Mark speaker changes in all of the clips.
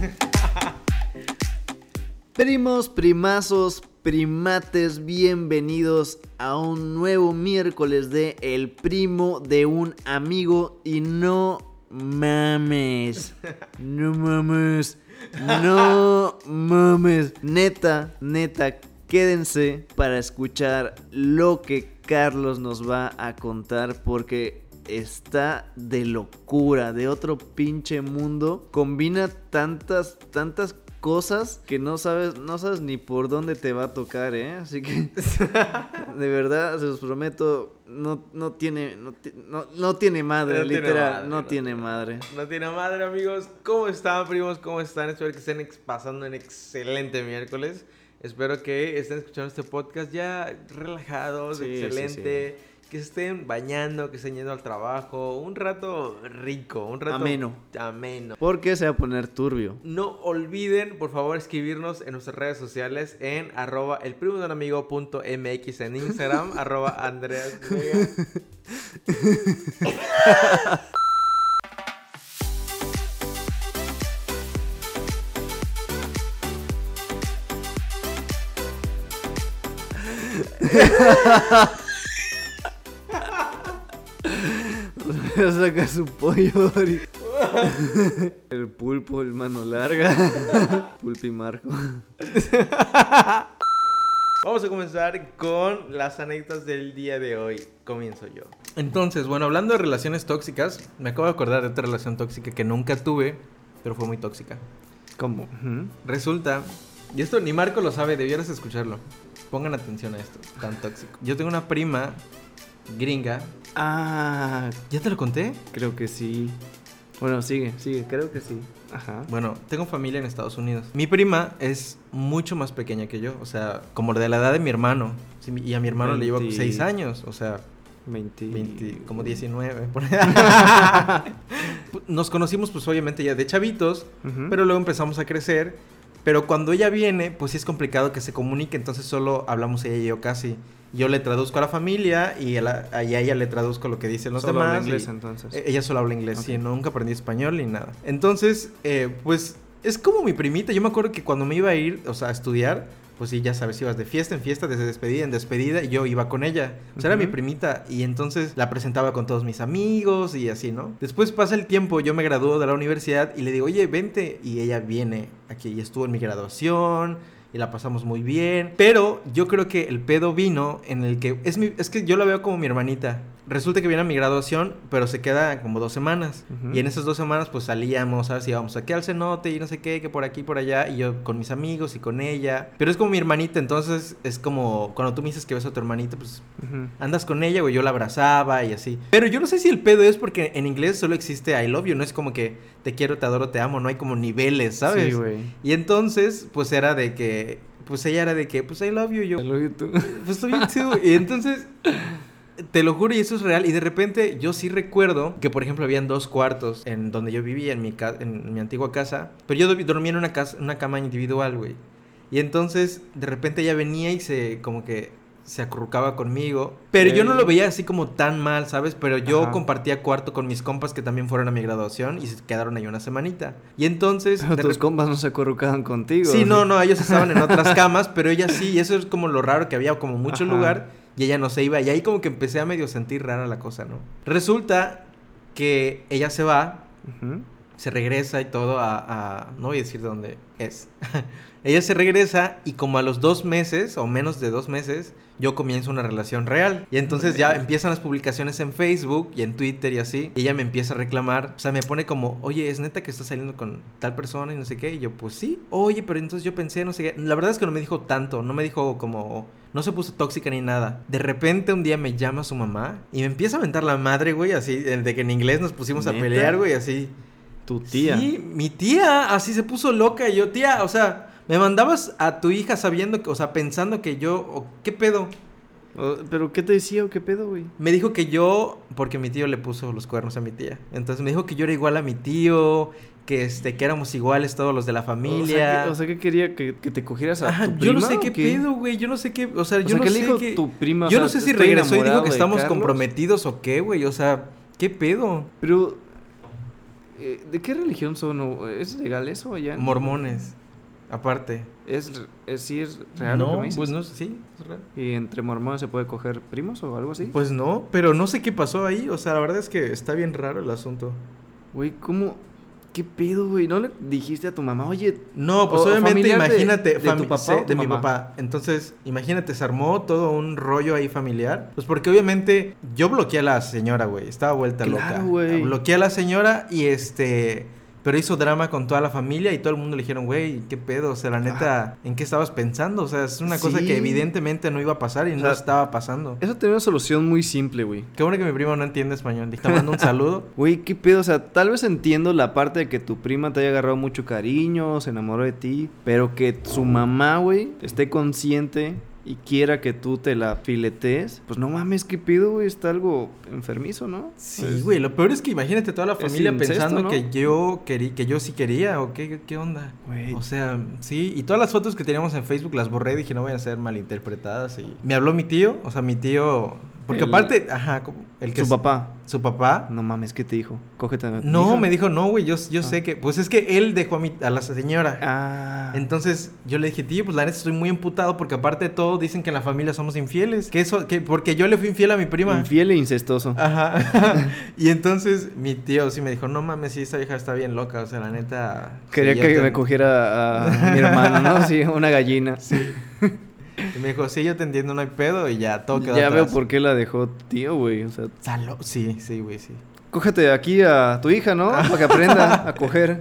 Speaker 1: Primos, primazos, primates, bienvenidos a un nuevo miércoles de El primo de un amigo y no mames. No mames. No mames. Neta, neta, quédense para escuchar lo que Carlos nos va a contar porque está de locura, de otro pinche mundo. Combina tantas, tantas cosas que no sabes, no sabes ni por dónde te va a tocar, ¿eh? Así que de verdad, se los prometo, no, no tiene, no, no, tiene madre, literal, no, tiene madre.
Speaker 2: No tiene madre, amigos. ¿Cómo están, primos? ¿Cómo están? Espero que estén pasando un excelente miércoles. Espero que estén escuchando este podcast ya relajados, excelente que estén bañando, que estén yendo al trabajo, un rato rico, un rato
Speaker 1: ameno.
Speaker 2: Ameno.
Speaker 1: Porque se va a poner turbio.
Speaker 2: No olviden, por favor, escribirnos en nuestras redes sociales en arroba el primo de un amigo punto mx en Instagram, arroba Andreas
Speaker 1: saca su pollo El pulpo, el mano larga. Pulpi Marco.
Speaker 2: Vamos a comenzar con las anécdotas del día de hoy. Comienzo yo. Entonces, bueno, hablando de relaciones tóxicas, me acabo de acordar de otra relación tóxica que nunca tuve, pero fue muy tóxica.
Speaker 1: ¿Cómo?
Speaker 2: Resulta, y esto ni Marco lo sabe, debieras escucharlo. Pongan atención a esto, tan tóxico. Yo tengo una prima gringa.
Speaker 1: Ah,
Speaker 2: ¿ya te lo conté?
Speaker 1: Creo que sí. Bueno, sigue, sigue, creo que sí.
Speaker 2: Ajá. Bueno, tengo familia en Estados Unidos. Mi prima es mucho más pequeña que yo, o sea, como de la edad de mi hermano. y a mi hermano le llevo 6 años, o sea, 20, como 19. Nos conocimos pues obviamente ya de chavitos, pero luego empezamos a crecer. Pero cuando ella viene, pues sí es complicado que se comunique, entonces solo hablamos ella y yo casi yo le traduzco a la familia y a, ella le traduzco lo que dicen los
Speaker 1: solo
Speaker 2: demás.
Speaker 1: Habla inglés entonces.
Speaker 2: E, ella solo habla inglés, sí, nunca aprendí español ni nada. Entonces, eh, pues es como mi primita. Yo me acuerdo que cuando me iba a ir, o sea, a estudiar, pues sí, ya sabes, ibas de fiesta en fiesta, desde despedida en despedida, y yo iba con ella. O sea, era mi primita, y entonces la presentaba con todos mis amigos y así, ¿no? Después pasa el tiempo, yo me gradúo de la universidad y le digo, oye, vente, y ella viene aquí y estuvo en mi graduación y la pasamos muy bien. Pero yo creo que el pedo vino en el que es, mi, es que yo la veo como mi hermanita. Resulta que viene a mi graduación, pero se queda como dos semanas. Y en esas dos semanas pues salíamos, ¿sabes? Íbamos aquí al cenote y no sé qué, que por aquí, por allá. Y yo con mis amigos y con ella. Pero es como mi hermanita, entonces es como cuando tú me dices que ves a tu hermanita, pues andas con ella, güey. Yo la abrazaba y así. Pero yo no sé si el pedo es porque en inglés solo existe I love you. No es como que te quiero, te adoro, te amo. No hay como niveles, ¿sabes?
Speaker 1: Sí, güey.
Speaker 2: Y entonces pues era de que... Pues ella era de que, pues I love you, yo.
Speaker 1: I love you too.
Speaker 2: Pues love you too. Y entonces te lo juro y eso es real. Y de repente yo sí recuerdo que, por ejemplo, habían dos cuartos en donde yo vivía, en mi, en mi antigua casa. Pero yo dormía en una, casa, una cama individual, güey. Y entonces, de repente ella venía y se, como que, se acurrucaba conmigo. Pero yo no lo veía así como tan mal, ¿sabes? Pero yo compartía cuarto con mis compas que también fueron a mi graduación y se quedaron ahí una semanita. Y entonces...
Speaker 1: Pero tus compas no se acurrucaban contigo.
Speaker 2: Sí, no, no, ellos estaban en otras camas, pero ella sí. Y eso es como lo raro que había como mucho lugar y ella no se iba. Y ahí como que empecé a medio sentir rara la cosa, ¿no? Resulta que ella se va, se regresa y todo a, No voy a decir dónde es. ella se regresa y como a los dos meses o menos de dos meses yo comienzo una relación real. Y entonces ya empiezan las publicaciones en Facebook y en Twitter y así. Y ella me empieza a reclamar. O sea, me pone como, oye, ¿es neta que estás saliendo con tal persona y no sé qué? Y yo, pues sí. Oye, pero entonces yo pensé, no sé qué. La verdad es que no me dijo tanto. No me dijo como... No se puso tóxica ni nada. De repente un día me llama su mamá y me empieza a aventar la madre, güey, así, de que en inglés nos pusimos a pelear, güey, así.
Speaker 1: Tu tía.
Speaker 2: Sí, mi tía, así se puso loca y yo, tía, o sea, me mandabas a tu hija sabiendo, que, o sea, pensando que yo, ¿qué pedo?
Speaker 1: ¿Pero qué te decía o qué pedo, güey?
Speaker 2: Me dijo que yo, porque mi tío le puso los cuernos a mi tía. Entonces me dijo que yo era igual a mi tío, que este, que éramos iguales todos los de la familia.
Speaker 1: O sea, que, quería que, te cogieras a tu prima.
Speaker 2: Yo no sé qué, pedo, güey. Yo no sé qué. O sea, yo no sé
Speaker 1: qué. Tu prima,
Speaker 2: yo no sé si regresó y dijo que estamos comprometidos o qué, güey. O sea, ¿qué pedo?
Speaker 1: Pero eh, ¿De qué religión son? o- ¿Es legal eso allá?
Speaker 2: Mormones, aparte.
Speaker 1: ¿Es, es, es real lo que
Speaker 2: No,
Speaker 1: me dices?
Speaker 2: pues no, sí, es real.
Speaker 1: ¿Y entre mormones se puede coger primos o algo así?
Speaker 2: Pues no, pero no sé qué pasó ahí. O sea, la verdad es que está bien raro el asunto.
Speaker 1: Güey, ¿cómo? ¿Qué pedo, güey? ¿No le dijiste a tu mamá, oye,
Speaker 2: No, pues
Speaker 1: O-
Speaker 2: obviamente
Speaker 1: de-
Speaker 2: imagínate,
Speaker 1: de tu papá
Speaker 2: sí,
Speaker 1: o tu
Speaker 2: de mi papá. Entonces, imagínate, se armó todo un rollo ahí familiar. Pues porque obviamente yo bloqueé a la señora, güey. Estaba vuelta
Speaker 1: Claro,
Speaker 2: loca.
Speaker 1: güey.
Speaker 2: Bloqueé a la señora y este. Pero hizo drama con toda la familia y todo el mundo le dijeron, güey, ¿qué pedo? O sea, la neta, ¿en qué estabas pensando? O sea, es una cosa que evidentemente no iba a pasar y
Speaker 1: O
Speaker 2: no estaba pasando.
Speaker 1: eso tiene una solución muy simple, güey.
Speaker 2: Qué bueno que mi primo no entiende español. Te mando un saludo.
Speaker 1: Güey, ¿qué pedo? O sea, tal vez entiendo la parte de que tu prima te haya agarrado mucho cariño, se enamoró de ti, pero que su mamá, güey, esté consciente y quiera que tú te la filetees, pues no mames, ¿qué pedo, güey? Está algo enfermizo, ¿no?
Speaker 2: Sí,
Speaker 1: Pues,
Speaker 2: güey, lo peor es que imagínate toda la familia
Speaker 1: incesto,
Speaker 2: pensando
Speaker 1: ¿no?
Speaker 2: que yo querí, que yo sí quería o qué, qué onda.
Speaker 1: Güey.
Speaker 2: O sea, sí, y todas las fotos que teníamos en Facebook las borré, dije no vayan a ser malinterpretadas y me habló mi tío, o sea, mi tío, porque
Speaker 1: El-
Speaker 2: aparte, ajá, el que
Speaker 1: Su papá.
Speaker 2: su papá
Speaker 1: No mames, ¿qué te dijo? Cógete a
Speaker 2: no,
Speaker 1: hija.
Speaker 2: me dijo, "No, güey, yo, yo
Speaker 1: Ah.
Speaker 2: sé que pues es que él dejó a mi a la señora."
Speaker 1: Ah.
Speaker 2: Entonces yo le dije, tío, pues la neta estoy muy emputado porque aparte de todo dicen que en la familia somos infieles. Que eso, que porque yo le fui infiel a mi prima.
Speaker 1: Infiel e incestoso.
Speaker 2: Ajá. y entonces mi tío sí me dijo, no mames, sí, esta vieja está bien loca. O sea, la neta.
Speaker 1: Quería
Speaker 2: sí,
Speaker 1: que
Speaker 2: te-
Speaker 1: me cogiera a mi hermano, ¿no? Sí, una gallina.
Speaker 2: Y me dijo, sí, yo te entiendo, no hay pedo. Y ya todo quedó
Speaker 1: Ya veo por qué la dejó tío, güey. O sea,
Speaker 2: Salo- Sí, sí, güey, sí.
Speaker 1: cógete aquí a tu hija, ¿no? Para que aprenda a coger.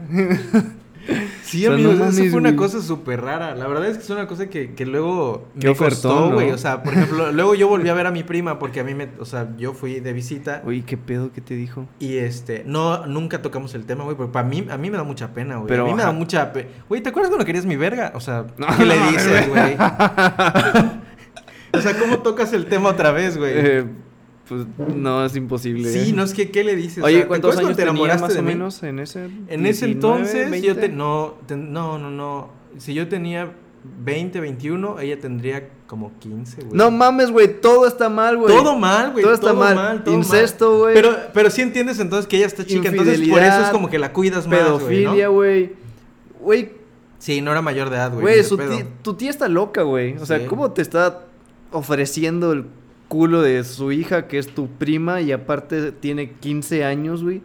Speaker 2: Sí,
Speaker 1: O sea,
Speaker 2: amigos,
Speaker 1: no
Speaker 2: eso
Speaker 1: mames,
Speaker 2: fue una
Speaker 1: güey.
Speaker 2: cosa súper rara. La verdad es que es una cosa que, que luego
Speaker 1: Qué
Speaker 2: me
Speaker 1: ofertón,
Speaker 2: costó,
Speaker 1: ¿no?
Speaker 2: güey. O sea, por ejemplo, luego yo volví a ver a mi prima porque a mí me... O sea, yo fui de visita
Speaker 1: Oye, ¿qué pedo que te dijo?
Speaker 2: y este... No, nunca tocamos el tema, güey. Porque para mí, a mí me da mucha pena, güey.
Speaker 1: Pero,
Speaker 2: a mí me da mucha pena. Güey, ¿te acuerdas cuando querías mi verga? O sea,
Speaker 1: No,
Speaker 2: ¿qué le dices, güey? o sea, ¿cómo tocas el tema otra vez, güey?
Speaker 1: Eh, pues no, es imposible.
Speaker 2: sí, no es que, ¿qué le dices? O
Speaker 1: Oye,
Speaker 2: sea, ¿te
Speaker 1: ¿cuántos años
Speaker 2: cuando
Speaker 1: tenía más
Speaker 2: de
Speaker 1: o
Speaker 2: mí?
Speaker 1: menos en ese
Speaker 2: En ese
Speaker 1: 19,
Speaker 2: entonces, yo te,
Speaker 1: 20?
Speaker 2: no, te- no, no, no. Si yo tenía 20, 21, ella tendría como 15, güey.
Speaker 1: No mames, güey, todo está mal, güey.
Speaker 2: Todo mal, güey.
Speaker 1: Todo está mal.
Speaker 2: todo
Speaker 1: Incesto, güey.
Speaker 2: Pero, pero sí entiendes entonces que ella está chica, entonces por eso es como que la cuidas más,
Speaker 1: Pedofilia,
Speaker 2: güey,
Speaker 1: güey.
Speaker 2: Sí, no era mayor de edad, güey.
Speaker 1: güey, tu tía está loca, güey. O sea,
Speaker 2: Sí.
Speaker 1: ¿cómo te está ofreciendo el culo de su hija, que es tu prima, y aparte tiene 15 años, güey?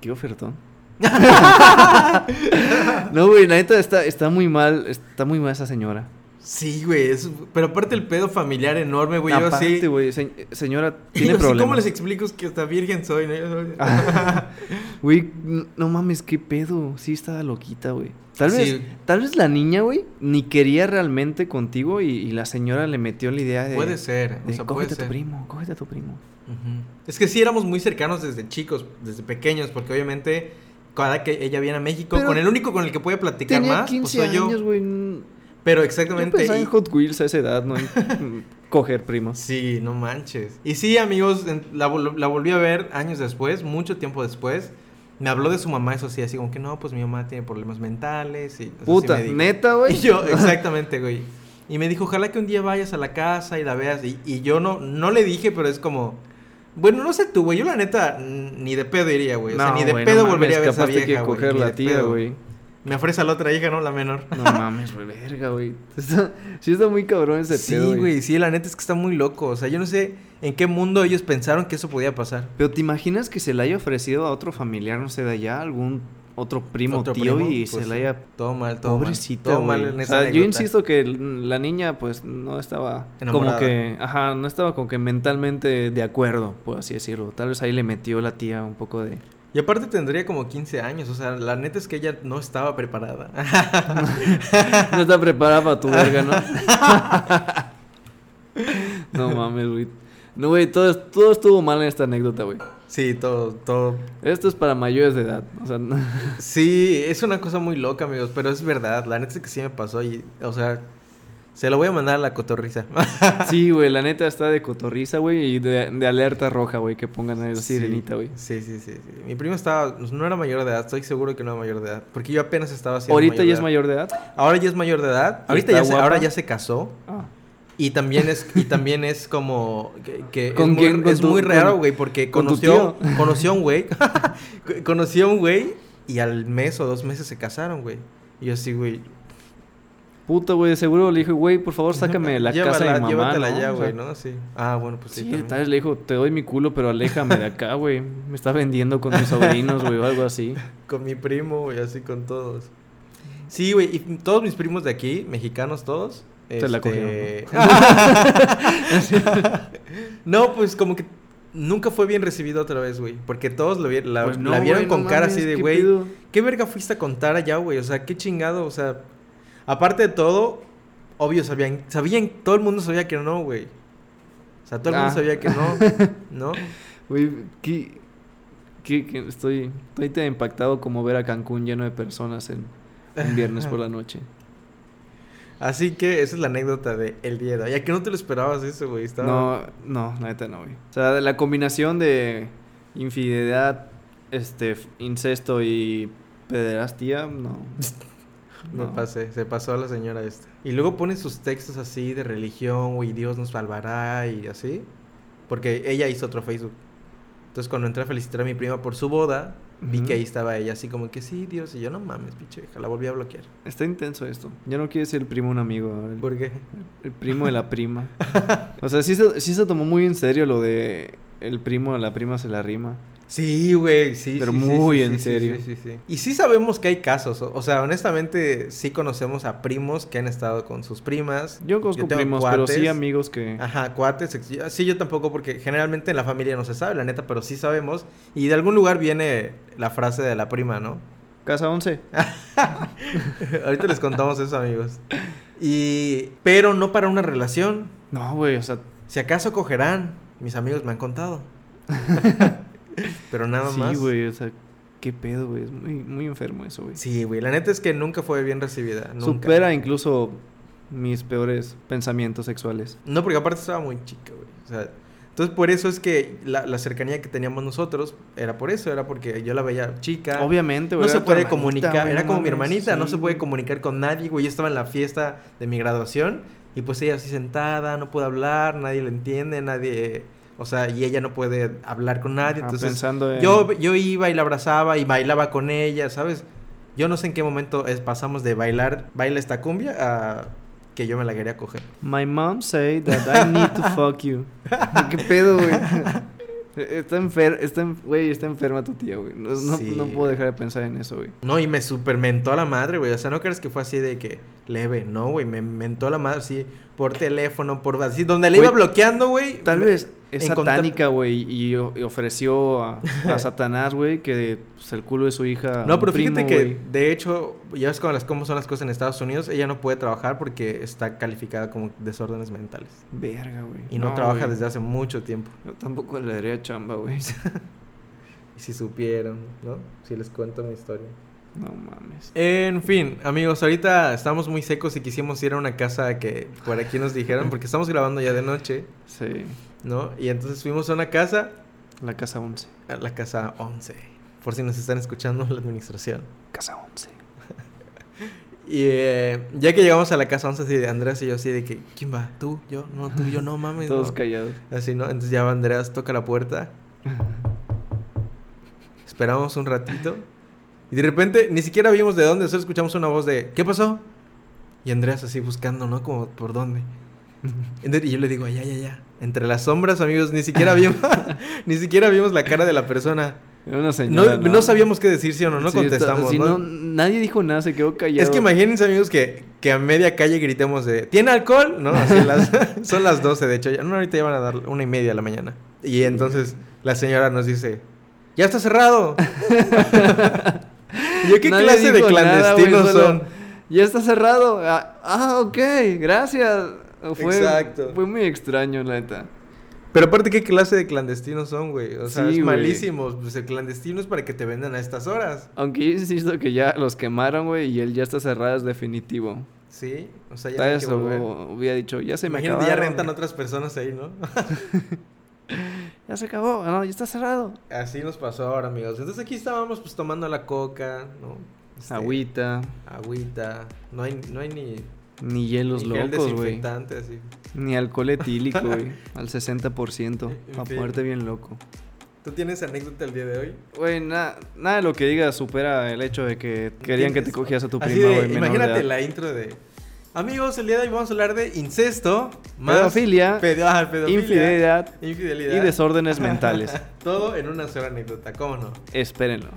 Speaker 1: Qué ofertón. no, güey, la neta está, está muy mal, está muy mal esa señora.
Speaker 2: Sí, güey, es- pero aparte el pedo familiar enorme, güey, yo
Speaker 1: Aparte,
Speaker 2: así...
Speaker 1: güey, se- señora,
Speaker 2: yo
Speaker 1: tiene problemas.
Speaker 2: ¿Cómo les explico que hasta virgen soy? no? Yo soy-
Speaker 1: Güey, no mames, qué pedo. Sí estaba loquita, güey. Tal vez,
Speaker 2: Sí.
Speaker 1: tal vez la niña, güey, ni quería realmente contigo y, y la señora le metió la idea de...
Speaker 2: Puede ser, o
Speaker 1: de,
Speaker 2: sea,
Speaker 1: cógete
Speaker 2: puede
Speaker 1: a tu
Speaker 2: ser.
Speaker 1: primo, cógete a tu primo.
Speaker 2: Es que sí éramos muy cercanos desde chicos, desde pequeños, porque obviamente cada que ella viene a México,
Speaker 1: Pero
Speaker 2: con el único con el que puede platicar
Speaker 1: Tenía
Speaker 2: más,
Speaker 1: 15
Speaker 2: pues soy yo.
Speaker 1: años, güey. n-
Speaker 2: Pero
Speaker 1: Yo
Speaker 2: exactamente.
Speaker 1: pensaba
Speaker 2: y-
Speaker 1: en Hot Wheels a esa edad, ¿no? En coger primos.
Speaker 2: Sí, no manches. Y sí, amigos, la, vol- la volví a ver años después, mucho tiempo después. Me habló de su mamá, eso sí, así como que no, pues mi mamá tiene problemas mentales. Y, sí
Speaker 1: Puta, neta, güey.
Speaker 2: Y yo, exactamente, güey. Y me dijo, ojalá que un día vayas a la casa y la veas. Y, y yo no, no le dije, pero es como. Bueno, no sé tú, güey. Yo la neta ni de pedo iría, güey. O sea,
Speaker 1: No,
Speaker 2: ni de pedo
Speaker 1: no
Speaker 2: volvería a ver
Speaker 1: mames,
Speaker 2: esa vieja, güey.
Speaker 1: coger la tía, güey.
Speaker 2: Me ofrece a la otra hija, ¿no? La menor.
Speaker 1: No mames, güey, verga, güey. Está- sí está muy cabrón ese
Speaker 2: Sí,
Speaker 1: pedo,
Speaker 2: güey, sí, la neta es que está muy loco. O sea, yo no sé en qué mundo ellos pensaron que eso podía pasar.
Speaker 1: Pero ¿te imaginas que se le haya ofrecido a otro familiar, no sé, de allá, algún otro primo,
Speaker 2: Otro
Speaker 1: tío,
Speaker 2: primo,
Speaker 1: y
Speaker 2: pues,
Speaker 1: se le haya...
Speaker 2: Todo mal, todo
Speaker 1: Pobrecita,
Speaker 2: mal. Todo mal
Speaker 1: O sea, yo insisto que la niña, pues, no estaba
Speaker 2: Enamorada.
Speaker 1: como que... Ajá, no estaba como que mentalmente de acuerdo, por así decirlo. Tal vez ahí le metió la tía un poco de...
Speaker 2: Y aparte tendría como 15 años. O sea, la neta es que ella no estaba preparada.
Speaker 1: No está preparada para tu verga, ¿no? no mames, güey. No, güey, todo, todo estuvo mal en esta anécdota, güey.
Speaker 2: sí, todo, todo.
Speaker 1: Esto es para mayores de edad. O sea, no-
Speaker 2: Sí, es una cosa muy loca, amigos. Pero es verdad. La neta es que sí me pasó. Y, o sea, se lo voy a mandar a la cotorriza.
Speaker 1: sí, güey, la neta está de cotorriza, güey, y de, de alerta roja, güey, que pongan ahí la sirenita, güey.
Speaker 2: Sí, sí, sí, sí. Mi primo estaba, no era mayor de edad, estoy seguro que no era mayor de edad. Porque yo apenas estaba haciendo
Speaker 1: ¿Ahorita ya es mayor de edad?
Speaker 2: Ahora ya es mayor de edad.
Speaker 1: ¿Y
Speaker 2: Ahorita ya se, ahora ya se casó.
Speaker 1: Ah.
Speaker 2: Y también es, y también es como que, que
Speaker 1: ¿Con
Speaker 2: es,
Speaker 1: quién?
Speaker 2: muy,
Speaker 1: ¿Con
Speaker 2: es
Speaker 1: tu-
Speaker 2: muy raro, güey, porque
Speaker 1: con
Speaker 2: conoció, conoció a un güey, conoció a un güey y al mes o dos meses se casaron, güey. Y yo así, güey,
Speaker 1: Puta, güey, seguro le dijo, güey, por favor, sácame de la casa de mi mamá,
Speaker 2: llévatela
Speaker 1: ¿no?
Speaker 2: ya,
Speaker 1: O sea,
Speaker 2: güey, ¿no? Sí. Ah, bueno, pues sí.
Speaker 1: Sí, tal vez le dijo, te doy mi culo, pero aléjame de acá, güey. Me está vendiendo con mis sobrinos, güey, o algo así.
Speaker 2: Con mi primo, güey, así con todos. Sí, güey, y todos mis primos de aquí, mexicanos todos.
Speaker 1: Se la
Speaker 2: este, no, pues como que nunca fue bien recibido otra vez, güey. Porque todos lo vi- la,
Speaker 1: Pues no,
Speaker 2: la vieron con
Speaker 1: no
Speaker 2: cara
Speaker 1: mames,
Speaker 2: así de,
Speaker 1: ¿qué
Speaker 2: güey? ¿qué verga fuiste a contar allá, güey? O sea, qué chingado, o sea, aparte de todo, obvio, sabían, sabían, todo el mundo sabía que no, güey. O sea, todo el mundo
Speaker 1: Ah.
Speaker 2: sabía que no, ¿no?
Speaker 1: Güey, ¿qué, qué- qué- estoy, estoy tan impactado como ver a Cancún lleno de personas en, en viernes por la noche.
Speaker 2: Así que esa es la anécdota de el día de hoy. Ya que no te lo esperabas eso, güey. Estaba...
Speaker 1: No, no, la neta no, güey. O sea, la combinación de infidelidad, este, incesto y pederastía, no.
Speaker 2: Me
Speaker 1: No.
Speaker 2: pasé, se pasó a la señora esta. Y luego pone sus textos así de religión, güey, Dios nos salvará y así. Porque ella hizo otro Facebook. Entonces cuando entré a felicitar a mi prima por su boda, vi que ahí estaba ella así como que sí, Dios. Y yo no mames, pinche vieja, la volví a bloquear.
Speaker 1: Está intenso esto. Ya no quiere ser el primo un amigo, el,
Speaker 2: ¿Por qué?
Speaker 1: el primo de la prima. O sea, sí se, sí se tomó muy en serio lo de el primo de la prima se la rima.
Speaker 2: Sí, güey, sí.
Speaker 1: Pero
Speaker 2: sí,
Speaker 1: muy
Speaker 2: sí,
Speaker 1: en
Speaker 2: sí,
Speaker 1: serio.
Speaker 2: Sí, sí, sí. Y sí sabemos que hay casos. O, o sea, honestamente, sí conocemos a primos que han estado con sus primas.
Speaker 1: Yo conozco primos, pero sí
Speaker 2: cuates.
Speaker 1: amigos que...
Speaker 2: Ajá, cuates. Sí, yo tampoco, porque generalmente en la familia no se sabe, la neta, pero sí sabemos. Y de algún lugar viene la frase de la prima, ¿no?
Speaker 1: Casa 11.
Speaker 2: Ahorita les contamos eso, amigos. Y. Pero no para una relación.
Speaker 1: No, güey, o sea,
Speaker 2: Si acaso cogerán, mis amigos me han contado. pero nada
Speaker 1: sí,
Speaker 2: más.
Speaker 1: güey, o sea, qué pedo, güey. Es muy, muy enfermo eso, güey.
Speaker 2: Sí, güey. La neta es que nunca fue bien recibida. Nunca.
Speaker 1: Supera incluso mis peores pensamientos sexuales.
Speaker 2: No, porque aparte estaba muy chica, güey. O sea, entonces por eso es que la, la cercanía que teníamos nosotros era por eso, era porque yo la veía chica.
Speaker 1: Obviamente, güey.
Speaker 2: No se puede comunicar, era como mi hermanita, no
Speaker 1: sí,
Speaker 2: se puede comunicar con nadie, güey. Yo estaba en la fiesta de mi graduación y pues ella así sentada, no puede hablar, nadie le entiende, nadie, o sea, y ella no puede hablar con nadie, entonces
Speaker 1: pensando en-
Speaker 2: yo yo iba y la abrazaba y bailaba con ella, ¿sabes? Yo no sé en qué momento es- pasamos de bailar, baila esta cumbia a que yo me la quería coger.
Speaker 1: My mom say that I need to fuck you. ¿Qué pedo, güey? Está enferma, está, en- güey, está enferma tu tía, güey. No, no,
Speaker 2: Sí,
Speaker 1: no puedo dejar de pensar en eso, güey.
Speaker 2: No, y me supermentó a la madre, güey. O sea, no crees que fue así de que leve, no, güey. Me mentó a la madre así por teléfono, por así. Donde le iba bloqueando, güey.
Speaker 1: Tal
Speaker 2: me-
Speaker 1: vez es satánica, güey, y, ofreció a, a Satanás, güey, que pues, el culo de su hija.
Speaker 2: No, pero fíjate que, de hecho, ya ves cómo, las, cómo son las cosas en Estados Unidos. Ella no puede trabajar porque está calificada como desórdenes mentales.
Speaker 1: Verga, güey.
Speaker 2: Y no, trabaja desde hace mucho tiempo.
Speaker 1: Yo tampoco le daría chamba, güey.
Speaker 2: Y si supieran, ¿no? Si les cuento mi historia.
Speaker 1: No mames.
Speaker 2: En fin, amigos, ahorita estamos muy secos y quisimos ir a una casa que por aquí nos dijeron, porque estamos grabando ya de noche,
Speaker 1: Sí,
Speaker 2: ¿no? Y entonces fuimos a una casa,
Speaker 1: la casa 11.
Speaker 2: a la casa 11, por si nos están escuchando la administración.
Speaker 1: Casa 11.
Speaker 2: Y eh, ya que llegamos a la casa 11, así de Andrés y yo, así de que, ¿quién va? ¿Tú? ¿Yo? No, tú, yo, no mames.
Speaker 1: Todos
Speaker 2: no".
Speaker 1: callados.
Speaker 2: Así, ¿no? Entonces ya va Andreas, toca la puerta, esperamos un ratito, y de repente ni siquiera vimos de dónde, solo escuchamos una voz de, ¿qué pasó? Y Andreas así buscando, ¿no? Como, ¿por dónde? Y yo le digo, allá, allá, allá. Entre las sombras, amigos, ni siquiera vimos, ni siquiera vimos la cara de la persona.
Speaker 1: Era una
Speaker 2: No,
Speaker 1: señora.
Speaker 2: no sabíamos qué decir, sí o no, no
Speaker 1: Sí,
Speaker 2: contestamos. ¿no?
Speaker 1: no, nadie dijo nada, se quedó callado.
Speaker 2: Es que imagínense, amigos, que, que a media calle gritemos de ¿Tiene alcohol? ¿No? Así las, son las 12, de hecho. Ya, no, ahorita ya van a dar una y media de la mañana. Y entonces la señora nos dice, ¡Ya está cerrado! Y yo, ¿qué
Speaker 1: Nadie
Speaker 2: clase de
Speaker 1: nada,
Speaker 2: clandestinos son?
Speaker 1: Ya está cerrado. Ah, ah, ok, gracias. Fue,
Speaker 2: Exacto.
Speaker 1: Fue muy extraño, la neta.
Speaker 2: Pero aparte, ¿qué clase de clandestinos son, güey? O sea,
Speaker 1: Sí,
Speaker 2: es
Speaker 1: güey.
Speaker 2: malísimo. Pues el clandestino es para que te vendan a estas horas.
Speaker 1: Aunque yo insisto que ya los quemaron, güey, y él ya está cerrado, es definitivo.
Speaker 2: Sí, o sea, ya volver.
Speaker 1: hubiera dicho, ya se me
Speaker 2: Imagínate, ya
Speaker 1: acabaron.
Speaker 2: rentan otras personas ahí, ¿no?
Speaker 1: Se acabó, no, ya está cerrado.
Speaker 2: Así nos pasó ahora, amigos. Entonces aquí estábamos pues tomando la coca, ¿no? Este,
Speaker 1: Agüita.
Speaker 2: Agüita. No hay, no hay ni
Speaker 1: Ni hielos
Speaker 2: gel
Speaker 1: locos, güey.
Speaker 2: desinfectante, así.
Speaker 1: Ni alcohol etílico, güey. Al 60%.
Speaker 2: En
Speaker 1: Para ponerte bien loco.
Speaker 2: ¿Tú tienes anécdota el día de hoy?
Speaker 1: Güey, na- nada de lo que digas supera el hecho de que querían que te cogías a tu prima, güey. de
Speaker 2: Imagínate la intro de... Amigos, el día de hoy vamos a hablar de incesto, más...
Speaker 1: Pedofilia,
Speaker 2: pedo- ah, pedofilia,
Speaker 1: infidelidad
Speaker 2: infidelidad.
Speaker 1: y desórdenes mentales.
Speaker 2: Todo en una sola anécdota, ¿cómo no?
Speaker 1: Espérenlo.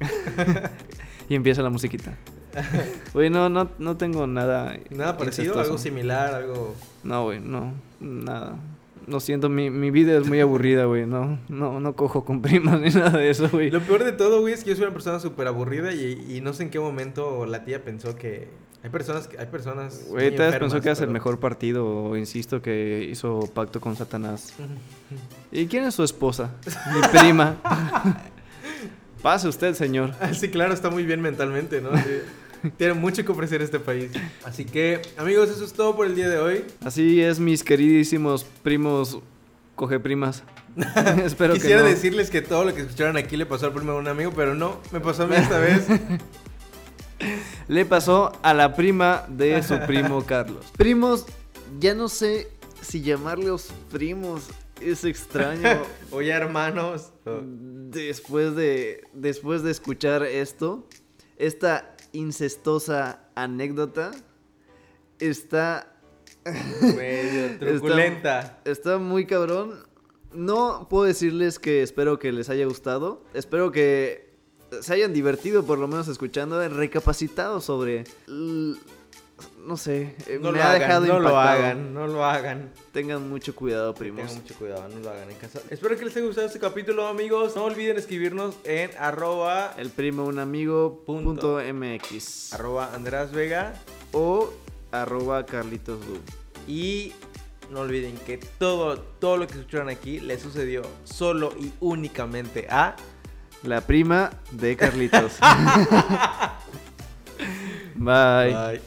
Speaker 1: y empieza la musiquita. Güey, no, no, no tengo nada.
Speaker 2: Nada parecido,
Speaker 1: incestuoso.
Speaker 2: algo similar, algo...
Speaker 1: No, güey, no. Nada. Lo siento, mi, mi vida es muy aburrida, güey. No, no, no cojo con primas ni nada de eso, güey.
Speaker 2: Lo peor de todo, güey, es que yo soy una persona súper aburrida y, y no sé en qué momento la tía pensó que... Hay personas que... Hay personas...
Speaker 1: Güey, has
Speaker 2: enfermas,
Speaker 1: pensado que eras el mejor partido, insisto, que hizo pacto con Satanás. ¿Y quién es su esposa? Mi prima. Pase usted, señor.
Speaker 2: Ah, Sí, claro, está muy bien mentalmente, ¿no? Sí. Tiene mucho que ofrecer este país. Así que, amigos, eso es todo por el día de hoy.
Speaker 1: Así es, mis queridísimos primos coge primas. Espero
Speaker 2: Quisiera
Speaker 1: que no.
Speaker 2: decirles que todo lo que escucharon aquí le pasó al primo de un amigo, pero no, me pasó a mí esta vez.
Speaker 1: Le pasó a la prima de su primo Carlos. Primos, ya no sé si llamarlos primos. Es extraño.
Speaker 2: Oye, hermanos.
Speaker 1: después de después de escuchar esto, esta incestosa anécdota está
Speaker 2: Medio truculenta.
Speaker 1: está muy cabrón. No puedo decirles que espero que les haya gustado. Espero que se hayan divertido por lo menos escuchando, recapacitado sobre no sé, eh,
Speaker 2: No
Speaker 1: me
Speaker 2: lo
Speaker 1: ha
Speaker 2: hagan,
Speaker 1: dejado
Speaker 2: no lo hagan, no lo hagan.
Speaker 1: Tengan mucho cuidado, primos.
Speaker 2: Tengan mucho cuidado, no lo hagan en casa. Espero que les haya gustado este capítulo, amigos. No olviden escribirnos en arroba,
Speaker 1: El primo un amigo
Speaker 2: Punto.
Speaker 1: punto MX
Speaker 2: arroba András Vega.
Speaker 1: o arroba Carlitos Du.
Speaker 2: Y no olviden que todo, todo lo que escucharon aquí le sucedió solo y únicamente a...
Speaker 1: La prima de Carlitos. Bye.
Speaker 2: Bye.